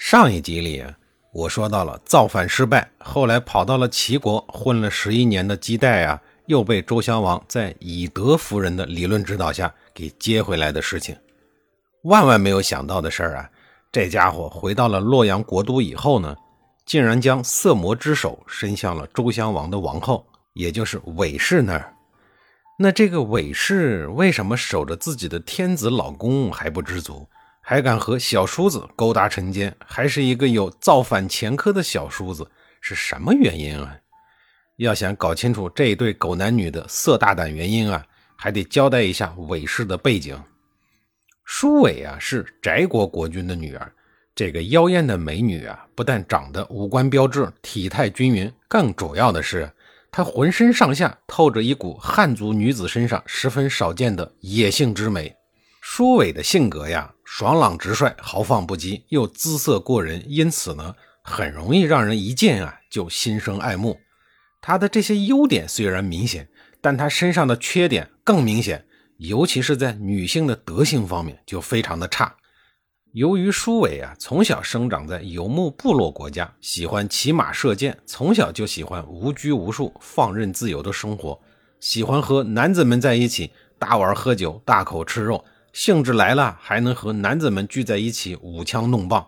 上一集里，我说到了造反失败，后来跑到了齐国混了十一年的姬代啊，又被周襄王在以德服人的理论指导下给接回来的事情。万万没有想到的事儿啊，这家伙回到了洛阳国都以后呢，竟然将色魔之手伸向了周襄王的王后，也就是韦氏那儿。那这个韦氏为什么守着自己的天子老公还不知足？还敢和小叔子勾搭成奸，还是一个有造反前科的小叔子，是什么原因啊？要想搞清楚这一对狗男女的色大胆原因啊，还得交代一下韦氏的背景。舒伟啊，是翟国国君的女儿。这个妖艳的美女啊，不但长得五官标致、体态均匀，更主要的是，她浑身上下透着一股汉族女子身上十分少见的野性之美。舒伟的性格呀，爽朗直率，豪放不羁，又姿色过人，因此呢，很容易让人一见啊就心生爱慕。他的这些优点虽然明显，但他身上的缺点更明显，尤其是在女性的德性方面就非常的差。由于舒伟啊从小生长在游牧部落国家，喜欢骑马射箭，从小就喜欢无拘无束、放任自由的生活，喜欢和男子们在一起大玩喝酒、大口吃肉。兴致来了，还能和男子们聚在一起舞枪弄棒，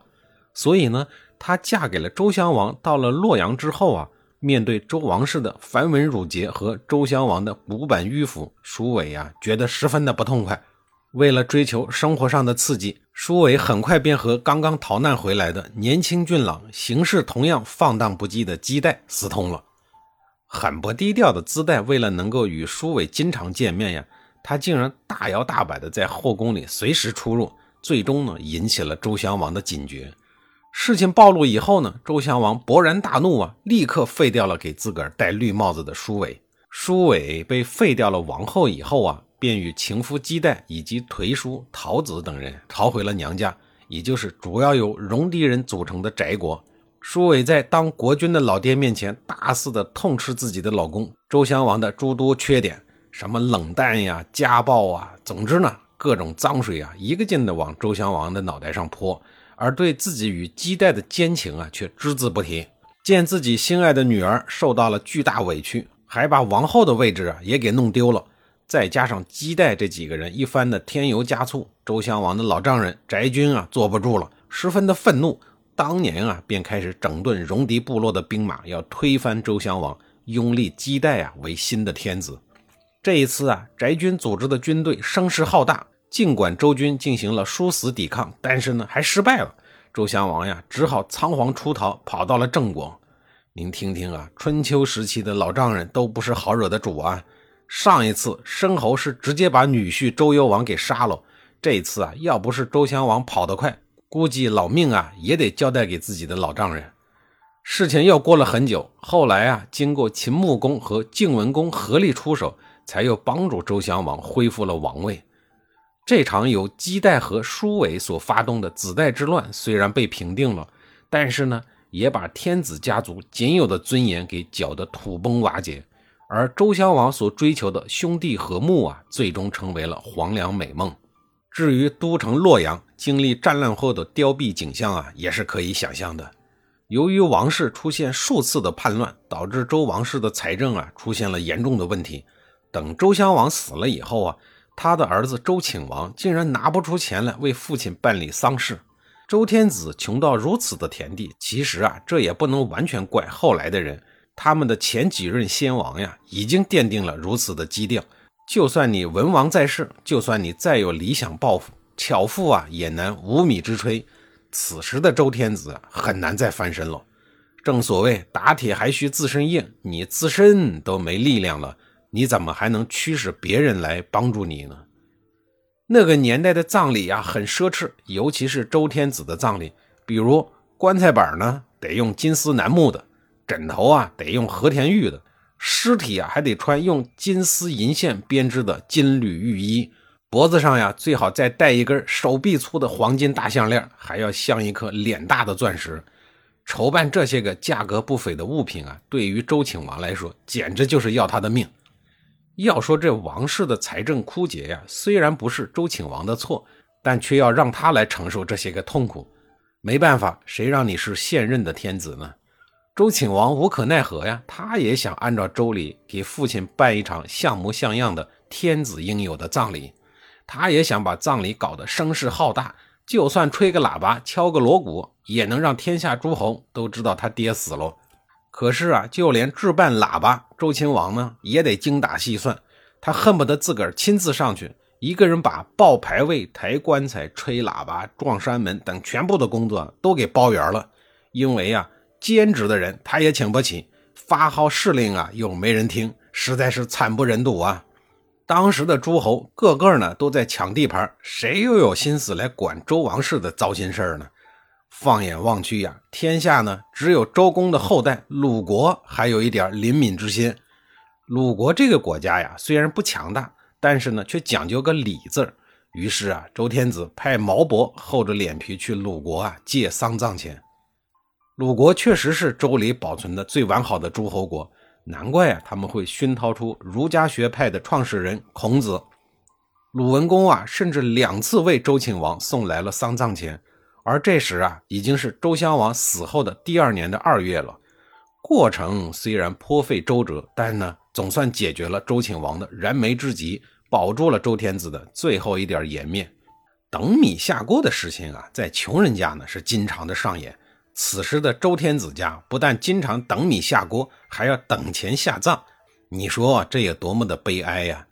所以呢，她嫁给了周襄王。到了洛阳之后啊，面对周王室的繁文缛节和周襄王的古板迂腐，舒伟啊觉得十分的不痛快。为了追求生活上的刺激，舒伟很快便和刚刚逃难回来的年轻俊朗、行事同样放荡不羁的姬代私通了。很不低调的姿代，为了能够与舒伟经常见面呀。他竟然大摇大摆地在后宫里随时出入，最终呢引起了周襄王的警觉。事情暴露以后呢，周襄王勃然大怒啊，立刻废掉了给自个儿戴绿帽子的舒伟。舒伟被废掉了王后以后啊，便与情夫姬旦以及颓叔陶子等人逃回了娘家，也就是主要由戎狄人组成的翟国。舒伟在当国君的老爹面前，大肆的痛斥自己的老公周襄王的诸多缺点。什么冷淡呀、家暴啊，总之呢，各种脏水啊，一个劲的往周襄王的脑袋上泼，而对自己与姬代的奸情啊，却只字不提。见自己心爱的女儿受到了巨大委屈，还把王后的位置啊也给弄丢了，再加上姬代这几个人一番的添油加醋，周襄王的老丈人翟军啊坐不住了，十分的愤怒，当年啊便开始整顿戎狄部落的兵马，要推翻周襄王，拥立姬代啊为新的天子。这一次啊，翟军组织的军队声势浩大，尽管周军进行了殊死抵抗，但是呢，还失败了。周襄王呀，只好仓皇出逃，跑到了郑国。您听听啊，春秋时期的老丈人都不是好惹的主啊。上一次申侯是直接把女婿周幽王给杀了，这一次啊，要不是周襄王跑得快，估计老命啊也得交代给自己的老丈人。事情又过了很久，后来啊，经过秦穆公和晋文公合力出手。才又帮助周襄王恢复了王位。这场由姬代和舒伟所发动的子代之乱虽然被平定了，但是呢，也把天子家族仅有的尊严给搅得土崩瓦解。而周襄王所追求的兄弟和睦啊，最终成为了黄粱美梦。至于都城洛阳经历战乱后的凋敝景象啊，也是可以想象的。由于王室出现数次的叛乱，导致周王室的财政啊出现了严重的问题。等周襄王死了以后啊，他的儿子周顷王竟然拿不出钱来为父亲办理丧事。周天子穷到如此的田地，其实啊，这也不能完全怪后来的人。他们的前几任先王呀，已经奠定了如此的基调。就算你文王在世，就算你再有理想抱负，巧妇啊也难无米之炊。此时的周天子很难再翻身了。正所谓打铁还需自身硬，你自身都没力量了。你怎么还能驱使别人来帮助你呢？那个年代的葬礼呀，很奢侈，尤其是周天子的葬礼。比如棺材板呢得用金丝楠木的，枕头啊得用和田玉的，尸体啊还得穿用金丝银线编织的金缕玉衣，脖子上呀最好再戴一根手臂粗的黄金大项链，还要镶一颗脸大的钻石。筹办这些个价格不菲的物品啊，对于周顷王来说，简直就是要他的命。要说这王室的财政枯竭呀，虽然不是周顷王的错，但却要让他来承受这些个痛苦。没办法，谁让你是现任的天子呢？周顷王无可奈何呀，他也想按照周礼给父亲办一场像模像样的天子应有的葬礼，他也想把葬礼搞得声势浩大，就算吹个喇叭、敲个锣鼓，也能让天下诸侯都知道他爹死了。可是啊，就连置办喇叭，周亲王呢也得精打细算，他恨不得自个儿亲自上去。一个人把报牌位、抬棺材、吹喇叭、撞山门等全部的工作都给包圆了，因为啊，兼职的人他也请不起，发号施令啊又没人听，实在是惨不忍睹啊！当时的诸侯个个呢都在抢地盘，谁又有心思来管周王室的糟心事儿呢？放眼望去呀，天下呢只有周公的后代鲁国还有一点怜悯之心。鲁国这个国家呀，虽然不强大。但是呢，却讲究个礼字。于是啊，周天子派毛伯厚着脸皮去鲁国啊借丧葬钱。鲁国确实是周礼保存的最完好的诸侯国，难怪啊他们会熏陶出儒家学派的创始人孔子。鲁文公啊，甚至两次为周顷王送来了丧葬钱。而这时啊，已经是周襄王死后的第二年的二月了。过程虽然颇费周折，但呢。总算解决了周顷王的燃眉之急，保住了周天子的最后一点颜面。等米下锅的事情啊，在穷人家呢是经常的上演。此时的周天子家不但经常等米下锅，还要等钱下葬。你说这也多么的悲哀呀！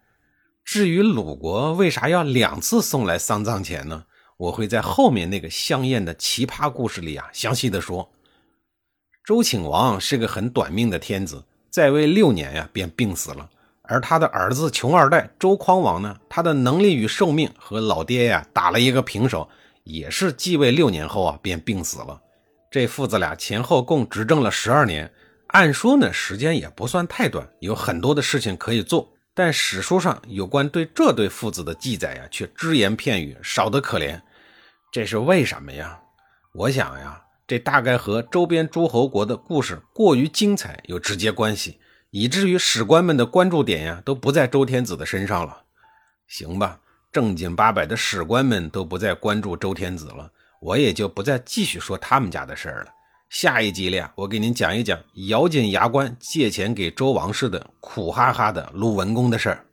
至于鲁国为啥要两次送来丧葬钱呢？我会在后面那个香艳的奇葩故事里啊详细的说。周顷王是个很短命的天子。在位六年呀，便病死了。而他的儿子穷二代周匡王呢，他的能力与寿命和老爹呀打了一个平手，也是继位六年后啊便病死了。这父子俩前后共执政了十二年，按说呢时间也不算太短，有很多的事情可以做。但史书上有关对这对父子的记载呀，却只言片语，少得可怜。这是为什么呀？我想呀。这大概和周边诸侯国的故事过于精彩有直接关系，以至于史官们的关注点呀都不在周天子的身上了。行吧，正经八百的史官们都不再关注周天子了，我也就不再继续说他们家的事儿了。下一集里啊，我给您讲一讲咬紧牙关借钱给周王室的苦哈哈的鲁文公的事儿。